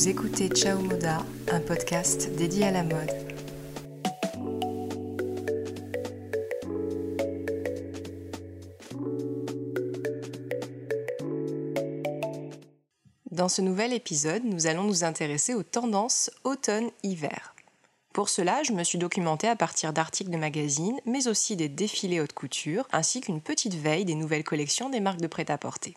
Vous écoutez Ciao Moda, un podcast dédié à la mode. Dans ce nouvel épisode, nous allons nous intéresser aux tendances automne-hiver. Pour cela, je me suis documentée à partir d'articles de magazines, mais aussi des défilés haute couture, ainsi qu'une petite veille des nouvelles collections des marques de prêt-à-porter.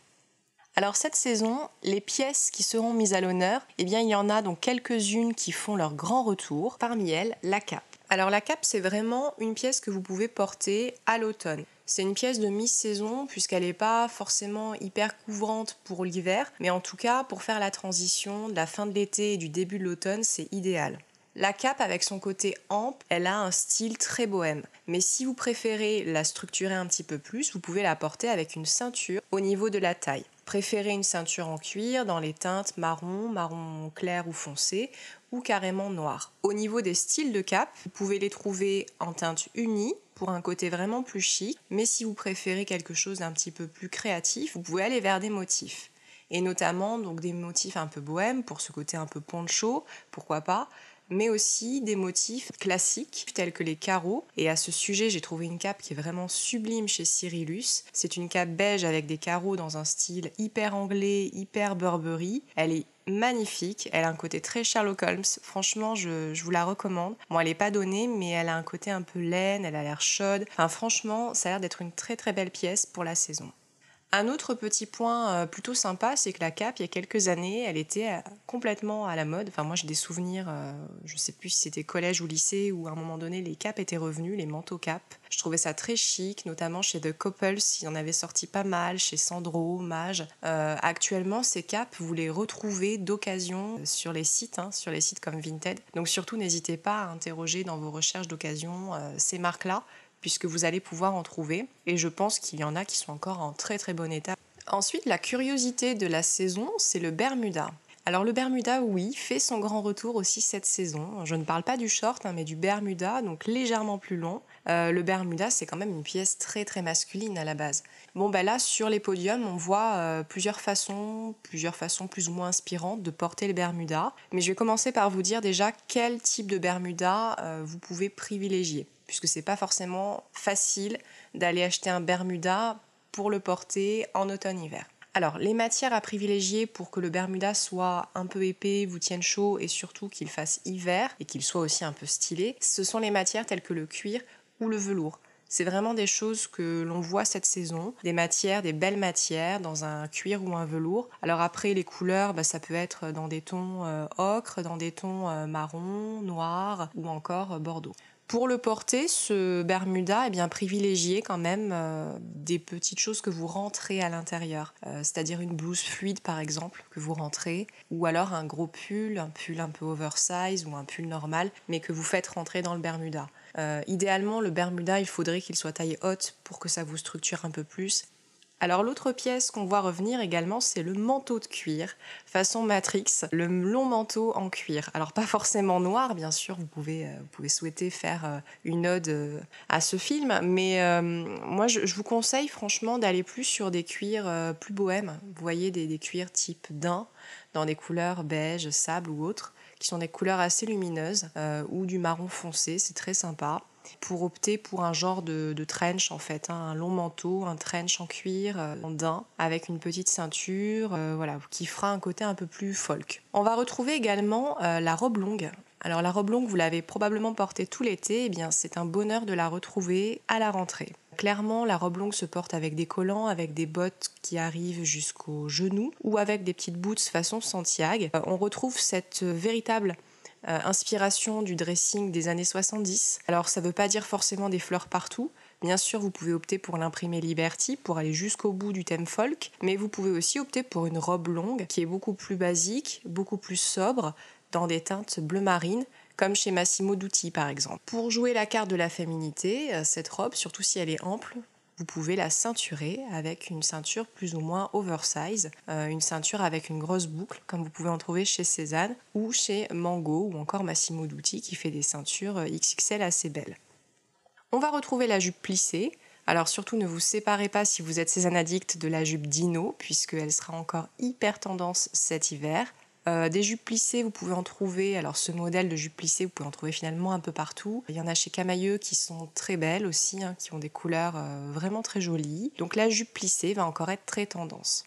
Alors cette saison, les pièces qui seront mises à l'honneur, eh bien il y en a donc quelques-unes qui font leur grand retour, parmi elles la cape. Alors la cape, c'est vraiment une pièce que vous pouvez porter à l'automne. C'est une pièce de mi-saison puisqu'elle n'est pas forcément hyper couvrante pour l'hiver, mais en tout cas pour faire la transition de la fin de l'été et du début de l'automne, c'est idéal. La cape, avec son côté ample, elle a un style très bohème. Mais si vous préférez la structurer un petit peu plus, vous pouvez la porter avec une ceinture au niveau de la taille. Préférez une ceinture en cuir dans les teintes marron, marron clair ou foncé, ou carrément noir. Au niveau des styles de cape, vous pouvez les trouver en teinte unie pour un côté vraiment plus chic, mais si vous préférez quelque chose d'un petit peu plus créatif, vous pouvez aller vers des motifs et notamment donc des motifs un peu bohèmes pour ce côté un peu poncho, pourquoi pas, mais aussi des motifs classiques tels que les carreaux. Et à ce sujet, j'ai trouvé une cape qui est vraiment sublime chez Cyrillus. C'est une cape beige avec des carreaux dans un style hyper anglais, hyper Burberry. Elle est magnifique, elle a un côté très Sherlock Holmes, franchement je, je vous la recommande. Bon elle n'est pas donnée mais elle a un côté un peu laine, elle a l'air chaude, enfin franchement ça a l'air d'être une très très belle pièce pour la saison. Un autre petit point euh, plutôt sympa, c'est que la cape, il y a quelques années, elle était euh, complètement à la mode. Enfin, moi, j'ai des souvenirs, euh, je ne sais plus si c'était collège ou lycée, où à un moment donné, les capes étaient revenues, les manteaux capes. Je trouvais ça très chic, notamment chez The Couples, il y en avait sorti pas mal, chez Sandro, Mage. actuellement, ces capes, vous les retrouvez d'occasion sur les sites, hein, sur les sites comme Vinted. Donc surtout, n'hésitez pas à interroger dans vos recherches d'occasion ces marques-là puisque vous allez pouvoir en trouver. Et je pense qu'il y en a qui sont encore en très très bon état. Ensuite, la curiosité de la saison, c'est le Bermuda. Alors le Bermuda, oui, fait son grand retour aussi cette saison. Je ne parle pas du short, hein, mais du Bermuda, donc légèrement plus long. Euh, le Bermuda, c'est quand même une pièce très très masculine à la base. Bon, ben là, sur les podiums, on voit euh, plusieurs façons, plusieurs façons plus ou moins inspirantes de porter le Bermuda. Mais je vais commencer par vous dire déjà quel type de Bermuda euh, vous pouvez privilégier puisque c'est pas forcément facile d'aller acheter un Bermuda pour le porter en automne-hiver. Alors, les matières à privilégier pour que le Bermuda soit un peu épais, vous tienne chaud et surtout qu'il fasse hiver et qu'il soit aussi un peu stylé, ce sont les matières telles que le cuir ou le velours. C'est vraiment des choses que l'on voit cette saison, des matières, des belles matières dans un cuir ou un velours. Alors après, les couleurs, bah, ça peut être dans des tons euh, ocre, dans des tons euh, marron, noir ou encore euh, bordeaux. Pour le porter, ce Bermuda, est bien, privilégié quand même euh, des petites choses que vous rentrez à l'intérieur. Euh, c'est-à-dire une blouse fluide, par exemple, que vous rentrez, ou alors un gros pull, un pull un peu oversize ou un pull normal, mais que vous faites rentrer dans le Bermuda. Euh, idéalement, le Bermuda, il faudrait qu'il soit taille haute pour que ça vous structure un peu plus alors l'autre pièce qu'on voit revenir également, c'est le manteau de cuir, façon Matrix, le long manteau en cuir. Alors pas forcément noir, bien sûr, vous pouvez, euh, vous pouvez souhaiter faire euh, une ode euh, à ce film, mais moi je, vous conseille franchement d'aller plus sur des cuirs plus bohèmes. Vous voyez des, cuirs type daim, dans des couleurs beige, sable ou autres, qui sont des couleurs assez lumineuses, ou du marron foncé, c'est très sympa pour opter pour un genre de, trench en fait, hein, un long manteau, un trench en cuir, euh, en daim, avec une petite ceinture, euh, voilà, qui fera un côté un peu plus folk. On va retrouver également euh, la robe longue. Alors la robe longue, vous l'avez probablement portée tout l'été, et eh bien c'est un bonheur de la retrouver à la rentrée. Clairement, la robe longue se porte avec des collants, avec des bottes qui arrivent jusqu'aux genoux ou avec des petites boots façon Santiago. on retrouve cette véritable euh, inspiration du dressing des années 70. Alors ça ne veut pas dire forcément des fleurs partout. Bien sûr, vous pouvez opter pour l'imprimer Liberty pour aller jusqu'au bout du thème folk, mais vous pouvez aussi opter pour une robe longue qui est beaucoup plus basique, beaucoup plus sobre, dans des teintes bleu marine, comme chez Massimo Dutti par exemple. Pour jouer la carte de la féminité, euh, cette robe, surtout si elle est ample, vous pouvez la ceinturer avec une ceinture plus ou moins oversize, euh, une ceinture avec une grosse boucle, comme vous pouvez en trouver chez Cézanne ou chez Mango ou encore Massimo Dutti qui fait des ceintures euh, XXL assez belles. On va retrouver la jupe plissée. Alors surtout ne vous séparez pas si vous êtes Cézanne addict de la jupe Dino puisqu'elle sera encore hyper tendance cet hiver. Euh, des jupes plissées, vous pouvez en trouver. Alors ce modèle de jupe plissée, vous pouvez en trouver finalement un peu partout. Il y en a chez Camailleux qui sont très belles aussi, hein, qui ont des couleurs euh, vraiment très jolies. Donc la jupe plissée va encore être très tendance.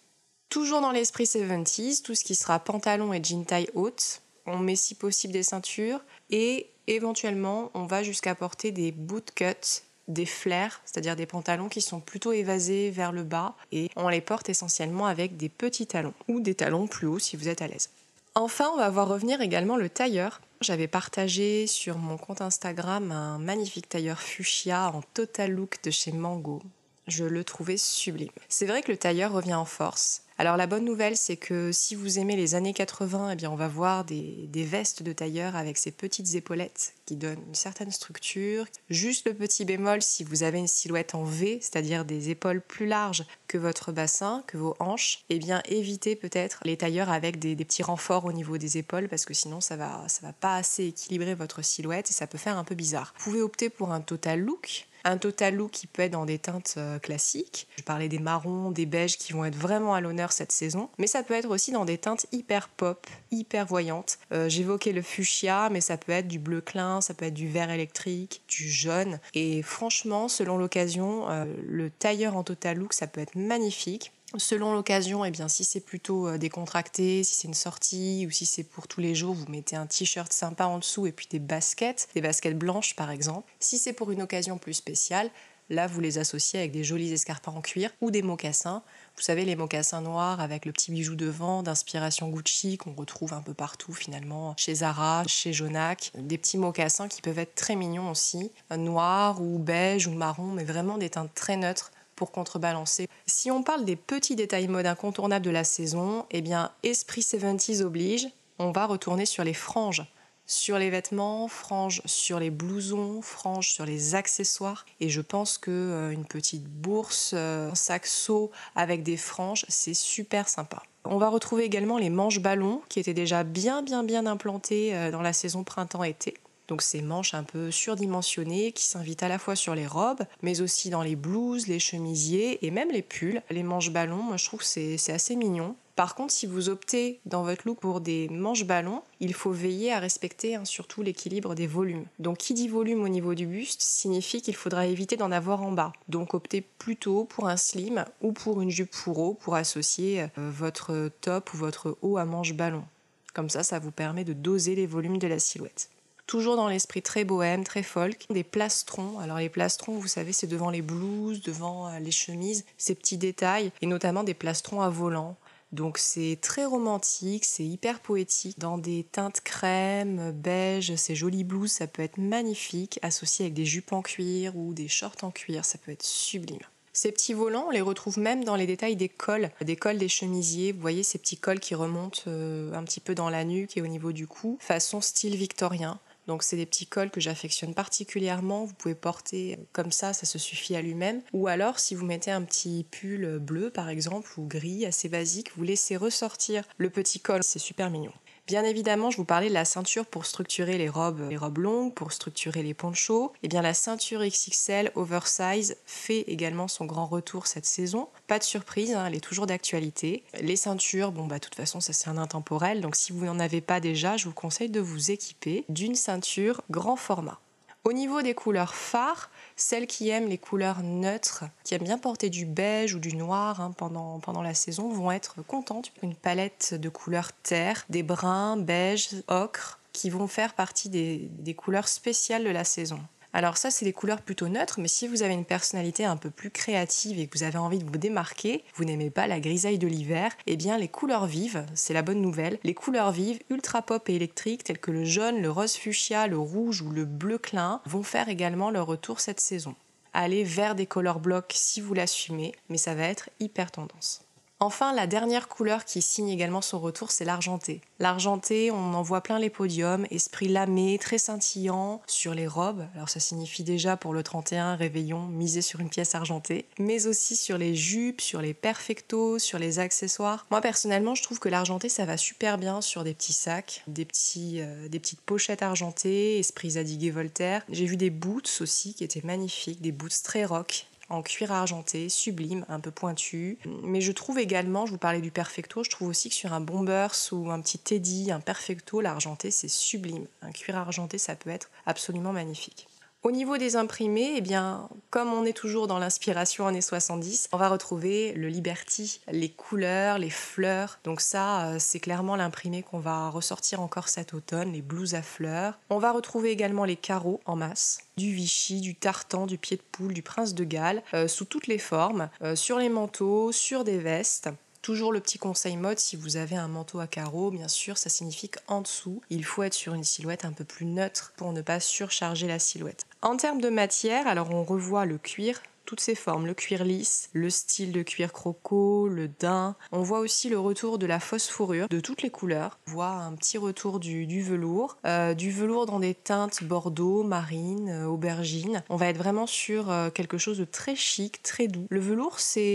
Toujours dans l'esprit 70s, tout ce qui sera pantalon et jean taille haute. On met si possible des ceintures et éventuellement on va jusqu'à porter des boot cuts des flares, c'est-à-dire des pantalons qui sont plutôt évasés vers le bas et on les porte essentiellement avec des petits talons ou des talons plus hauts si vous êtes à l'aise. Enfin, on va voir revenir également le tailleur. J'avais partagé sur mon compte Instagram un magnifique tailleur fuchsia en total look de chez Mango. Je le trouvais sublime. C'est vrai que le tailleur revient en force. Alors la bonne nouvelle, c'est que si vous aimez les années 80, eh bien on va voir des, vestes de tailleur avec ces petites épaulettes qui donnent une certaine structure. Juste le petit bémol, si vous avez une silhouette en V, c'est-à-dire des épaules plus larges que votre bassin, que vos hanches, eh bien évitez peut-être les tailleurs avec des, petits renforts au niveau des épaules parce que sinon ça va, ça va pas assez équilibrer votre silhouette et ça peut faire un peu bizarre. Vous pouvez opter pour un total look un total look qui peut être dans des teintes euh, classiques. Je parlais des marrons, des beiges qui vont être vraiment à l'honneur cette saison. Mais ça peut être aussi dans des teintes hyper pop, hyper voyantes. Euh, j'évoquais le fuchsia, mais ça peut être du bleu clin, ça peut être du vert électrique, du jaune. Et franchement, selon l'occasion, euh, le tailleur en total look, ça peut être magnifique. Selon l'occasion, eh bien, si c'est plutôt euh, décontracté, si c'est une sortie ou si c'est pour tous les jours, vous mettez un t-shirt sympa en dessous et puis des baskets, des baskets blanches par exemple. Si c'est pour une occasion plus spéciale, là vous les associez avec des jolis escarpins en cuir ou des mocassins. Vous savez, les mocassins noirs avec le petit bijou devant d'inspiration Gucci qu'on retrouve un peu partout finalement, chez Zara, chez Jonac. Des petits mocassins qui peuvent être très mignons aussi, noirs ou beige ou marron, mais vraiment des teintes très neutres pour contrebalancer. Si on parle des petits détails mode incontournables de la saison, eh bien, esprit 70s oblige, on va retourner sur les franges. Sur les vêtements, franges sur les blousons, franges sur les accessoires. Et je pense que euh, une petite bourse, euh, un sac saut avec des franges, c'est super sympa. On va retrouver également les manches ballons qui étaient déjà bien bien bien implantés euh, dans la saison printemps-été. Donc ces manches un peu surdimensionnées qui s'invitent à la fois sur les robes, mais aussi dans les blouses, les chemisiers et même les pulls. Les manches ballons, moi je trouve que c'est assez mignon. Par contre, si vous optez dans votre look pour des manches ballons, il faut veiller à respecter hein, surtout l'équilibre des volumes. Donc, qui dit volume au niveau du buste signifie qu'il faudra éviter d'en avoir en bas. Donc, optez plutôt pour un slim ou pour une jupe fourreau pour associer euh, votre top ou votre haut à manches ballon. Comme ça, ça vous permet de doser les volumes de la silhouette toujours dans l'esprit très bohème, très folk. Des plastrons. Alors les plastrons, vous savez, c'est devant les blouses, devant euh, les chemises, ces petits détails, et notamment des plastrons à volant. Donc c'est très romantique, c'est hyper poétique. Dans des teintes crème, beige, ces jolies blouses, ça peut être magnifique, associé avec des jupes en cuir ou des shorts en cuir, ça peut être sublime. Ces petits volants, on les retrouve même dans les détails des cols, des cols des chemisiers. Vous voyez ces petits cols qui remontent euh, un petit peu dans la nuque et au niveau du cou, façon style victorien. Donc c'est des petits cols que j'affectionne particulièrement. Vous pouvez porter comme ça, ça se suffit à lui-même. Ou alors si vous mettez un petit pull bleu par exemple ou gris assez basique, vous laissez ressortir le petit col, c'est super mignon. Bien évidemment, je vous parlais de la ceinture pour structurer les robes, les robes longues, pour structurer les ponchos. Et eh bien la ceinture XXL oversize fait également son grand retour cette saison. Pas de surprise, hein, elle est toujours d'actualité. Les ceintures, bon bah de toute façon ça c'est un intemporel, donc si vous n'en avez pas déjà, je vous conseille de vous équiper d'une ceinture grand format. Au niveau des couleurs phares, celles qui aiment les couleurs neutres, qui aiment bien porter du beige ou du noir hein, pendant, pendant la saison, vont être contentes. Une palette de couleurs terre, des bruns, beige, ocre, qui vont faire partie des, des couleurs spéciales de la saison. Alors ça, c'est des couleurs plutôt neutres, mais si vous avez une personnalité un peu plus créative et que vous avez envie de vous démarquer, vous n'aimez pas la grisaille de l'hiver, eh bien les couleurs vives, c'est la bonne nouvelle, les couleurs vives, ultra pop et électriques, telles que le jaune, le rose fuchsia, le rouge ou le bleu clin, vont faire également leur retour cette saison. Allez vers des color blocks si vous l'assumez, mais ça va être hyper tendance. Enfin, la dernière couleur qui signe également son retour, c'est l'argenté. L'argenté, on en voit plein les podiums, esprit lamé, très scintillant sur les robes. Alors ça signifie déjà pour le 31 réveillon miser sur une pièce argentée, mais aussi sur les jupes, sur les perfectos, sur les accessoires. Moi personnellement, je trouve que l'argenté ça va super bien sur des petits sacs, des petits euh, des petites pochettes argentées, esprit Zadig Voltaire. J'ai vu des boots aussi qui étaient magnifiques, des boots très rock en cuir argenté, sublime, un peu pointu. Mais je trouve également, je vous parlais du perfecto, je trouve aussi que sur un bombers ou un petit teddy, un perfecto, l'argenté c'est sublime. Un cuir argenté ça peut être absolument magnifique. Au niveau des imprimés, eh bien, comme on est toujours dans l'inspiration années 70, on va retrouver le Liberty, les couleurs, les fleurs. Donc ça, euh, c'est clairement l'imprimé qu'on va ressortir encore cet automne, les blouses à fleurs. On va retrouver également les carreaux en masse, du Vichy, du tartan, du pied de poule, du prince de Galles, euh, sous toutes les formes, euh, sur les manteaux, sur des vestes. Toujours le petit conseil mode, si vous avez un manteau à carreaux, bien sûr, ça signifie qu'en dessous, il faut être sur une silhouette un peu plus neutre pour ne pas surcharger la silhouette. En termes de matière, alors on revoit le cuir, toutes ses formes, le cuir lisse, le style de cuir croco, le daim. On voit aussi le retour de la fausse fourrure de toutes les couleurs. On voit un petit retour du, velours, euh, du velours dans des teintes bordeaux, marine, euh, aubergine. On va être vraiment sur euh, quelque chose de très chic, très doux. Le velours, c'est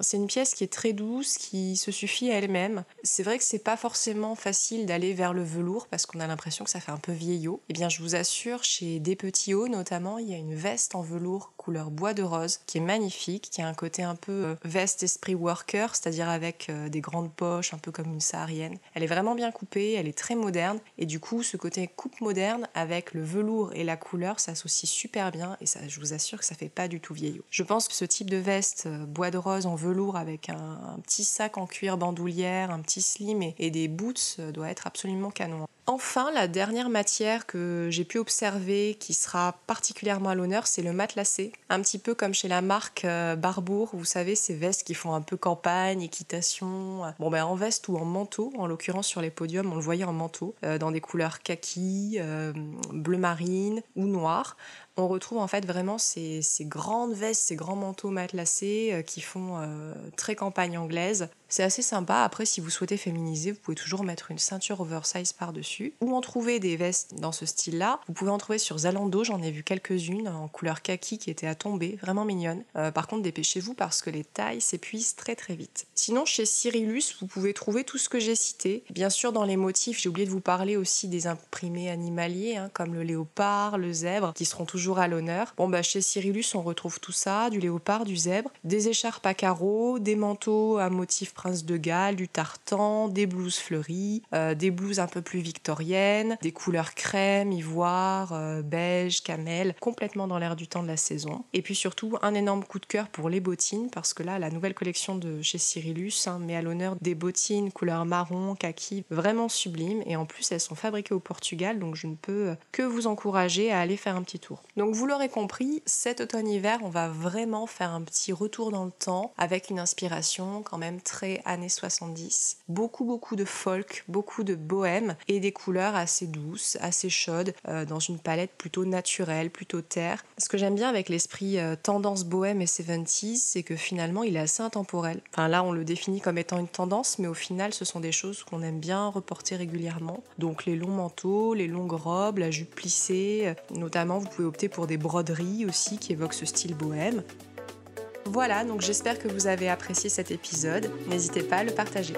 c'est une pièce qui est très douce, qui se suffit à elle-même. C'est vrai que c'est pas forcément facile d'aller vers le velours parce qu'on a l'impression que ça fait un peu vieillot. Eh bien, je vous assure, chez Des Petits Hauts notamment, il y a une veste en velours couleur bois de rose, qui est magnifique, qui a un côté un peu euh, veste esprit worker, c'est-à-dire avec euh, des grandes poches, un peu comme une saharienne. Elle est vraiment bien coupée, elle est très moderne, et du coup, ce côté coupe moderne avec le velours et la couleur s'associe super bien, et ça, je vous assure que ça fait pas du tout vieillot. Je pense que ce type de veste euh, bois de rose en velours avec un, petit sac en cuir bandoulière, un petit slim et, et des boots doit être absolument canon. Enfin, la dernière matière que j'ai pu observer qui sera particulièrement à l'honneur, c'est le matelassé. Un petit peu comme chez la marque euh, Barbour, vous savez, ces vestes qui font un peu campagne, équitation. Bon, ben en veste ou en manteau, en l'occurrence sur les podiums, on le voyait en manteau, euh, dans des couleurs kaki, euh, bleu marine ou noir on retrouve en fait vraiment ces, grandes vestes, ces grands manteaux matelassés euh, qui font euh, très campagne anglaise. C'est assez sympa. Après, si vous souhaitez féminiser, vous pouvez toujours mettre une ceinture oversize par-dessus. Ou en trouver des vestes dans ce style-là. Vous pouvez en trouver sur Zalando, j'en ai vu quelques-unes en couleur kaki qui étaient à tomber, vraiment mignonnes. Euh, par contre, dépêchez-vous parce que les tailles s'épuisent très très vite. Sinon, chez Cyrillus, vous pouvez trouver tout ce que j'ai cité. Bien sûr, dans les motifs, j'ai oublié de vous parler aussi des imprimés animaliers, hein, comme le léopard, le zèbre, qui seront toujours à l'honneur. Bon, bah, chez Cyrillus, on retrouve tout ça du léopard, du zèbre, des écharpes à carreaux, des manteaux à motif prince de Galles, du tartan, des blouses fleuries, euh, des blouses un peu plus victoriennes, des couleurs crème, ivoire, euh, beige, camel, complètement dans l'air du temps de la saison. Et puis surtout, un énorme coup de cœur pour les bottines, parce que là, la nouvelle collection de chez Cyrillus hein, met à l'honneur des bottines couleur marron, kaki, vraiment sublimes. Et en plus, elles sont fabriquées au Portugal, donc je ne peux que vous encourager à aller faire un petit tour. Donc vous l'aurez compris, cet automne-hiver, on va vraiment faire un petit retour dans le temps avec une inspiration quand même très années 70. Beaucoup beaucoup de folk, beaucoup de bohème et des couleurs assez douces, assez chaudes, euh, dans une palette plutôt naturelle, plutôt terre. Ce que j'aime bien avec l'esprit euh, tendance bohème et 70s, c'est que finalement il est assez intemporel. Enfin là on le définit comme étant une tendance, mais au final ce sont des choses qu'on aime bien reporter régulièrement. Donc les longs manteaux, les longues robes, la jupe plissée, euh, notamment vous pouvez opter pour des broderies aussi qui évoquent ce style bohème. Voilà, donc j'espère que vous avez apprécié cet épisode. N'hésitez pas à le partager.